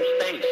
other space.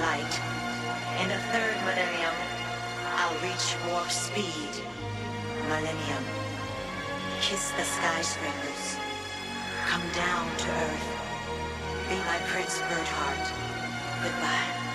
light. In the third millennium, I'll reach warp speed. Millennium. Kiss the skyscrapers. Come down to Earth. Be my Prince Birdheart. Goodbye.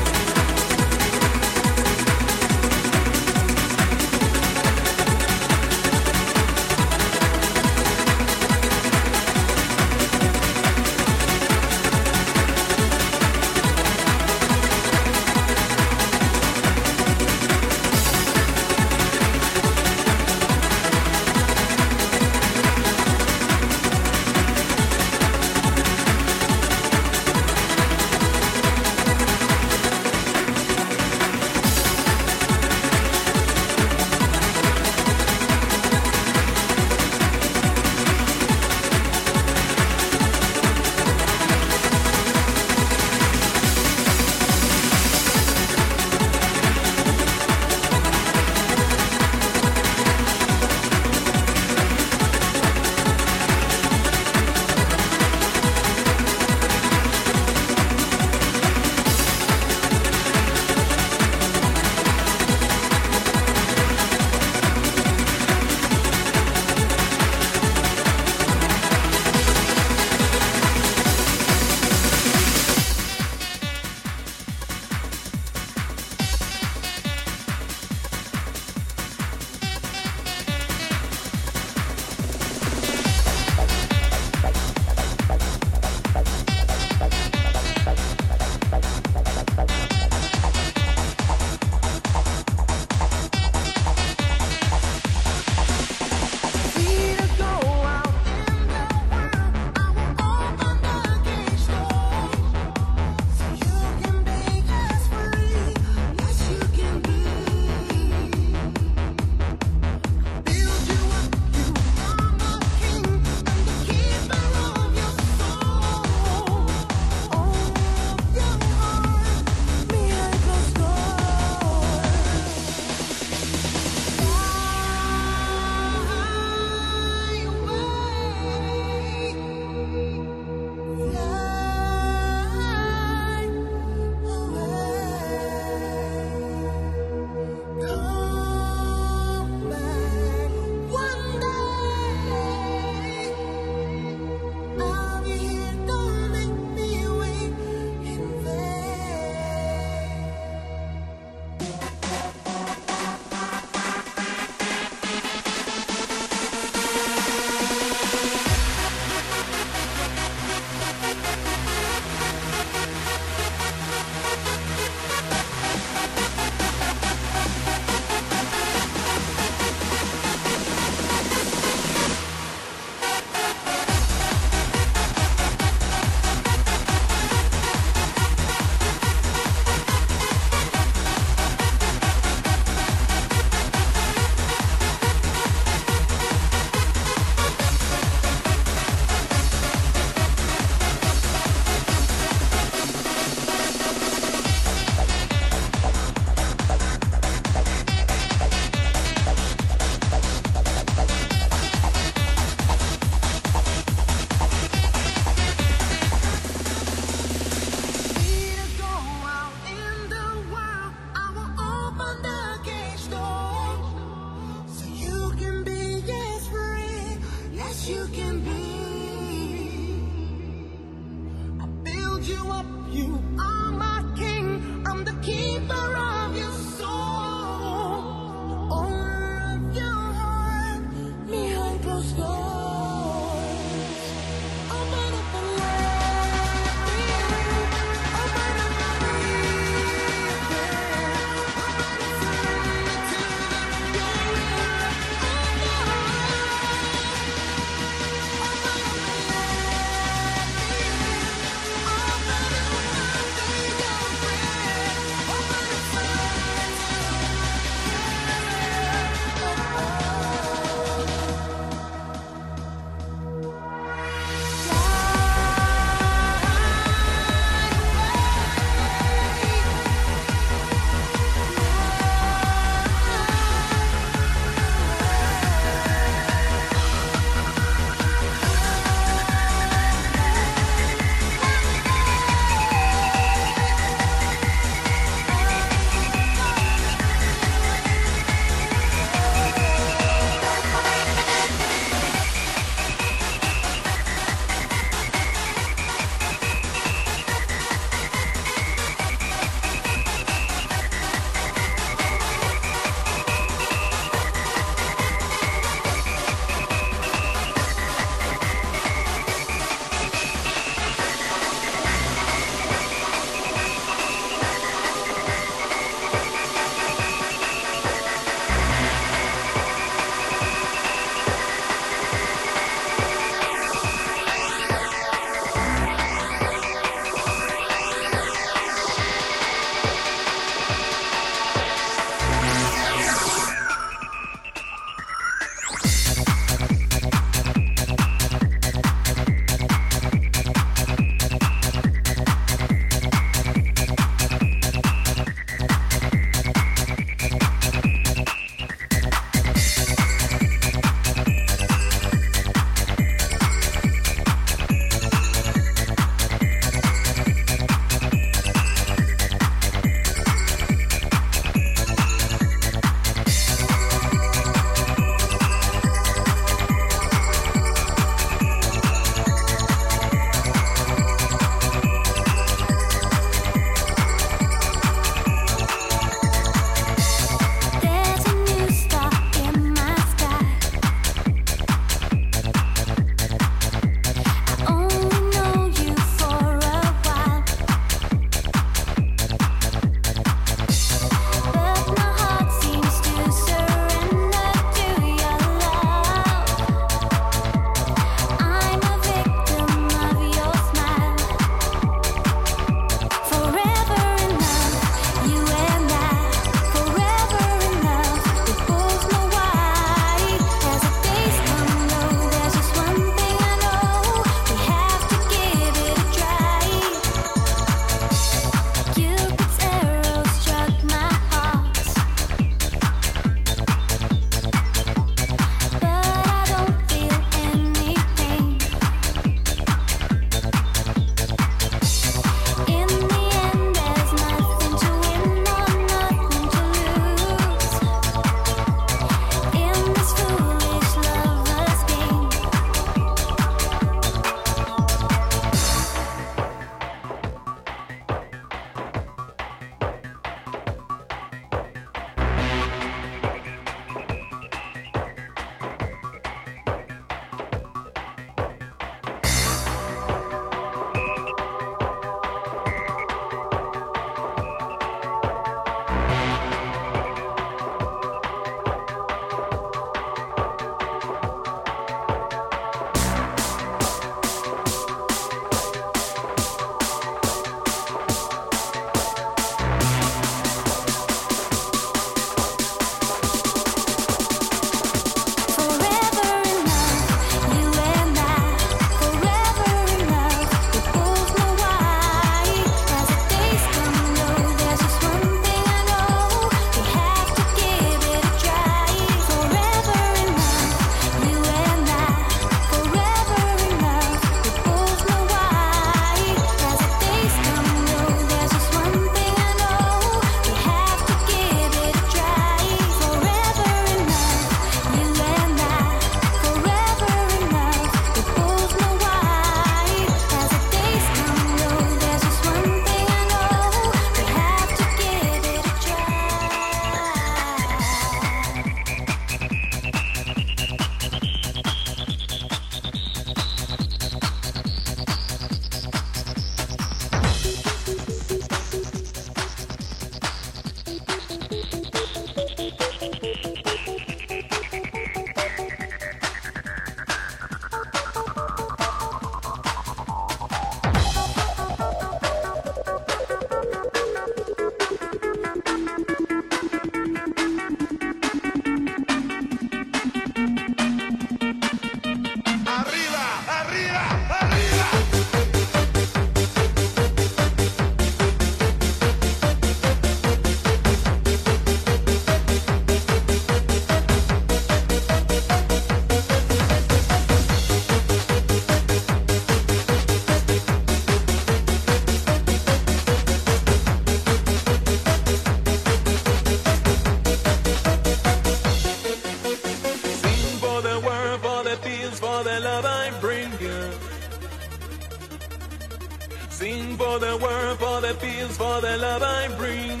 For the love I bring.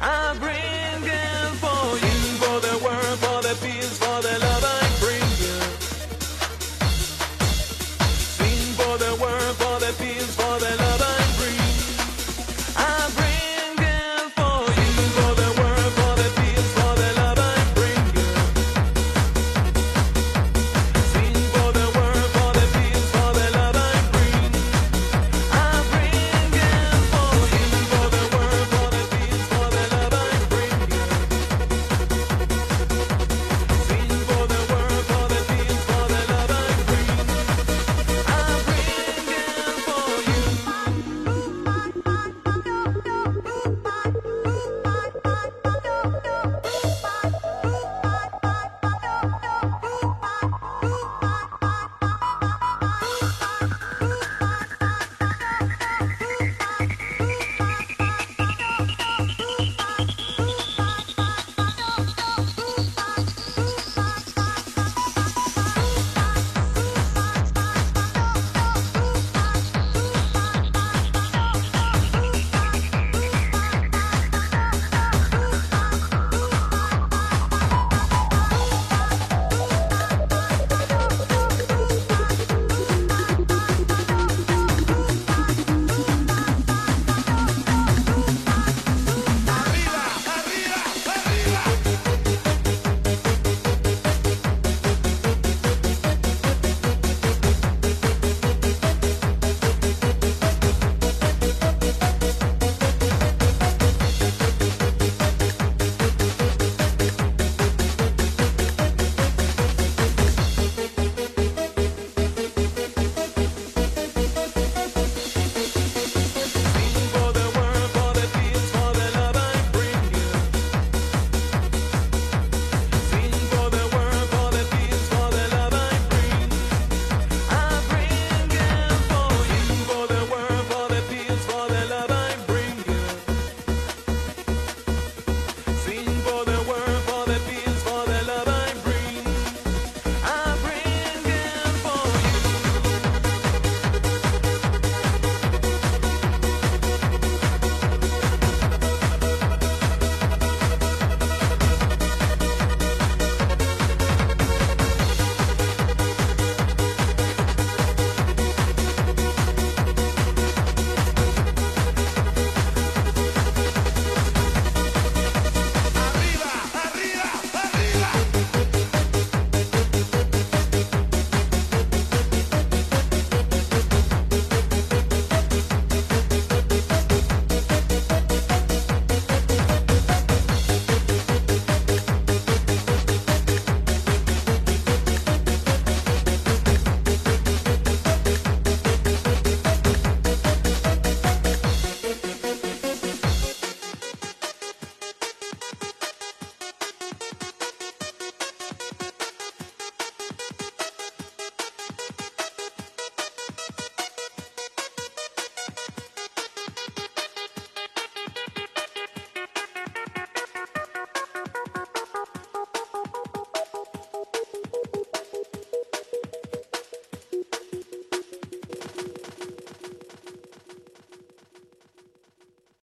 I bring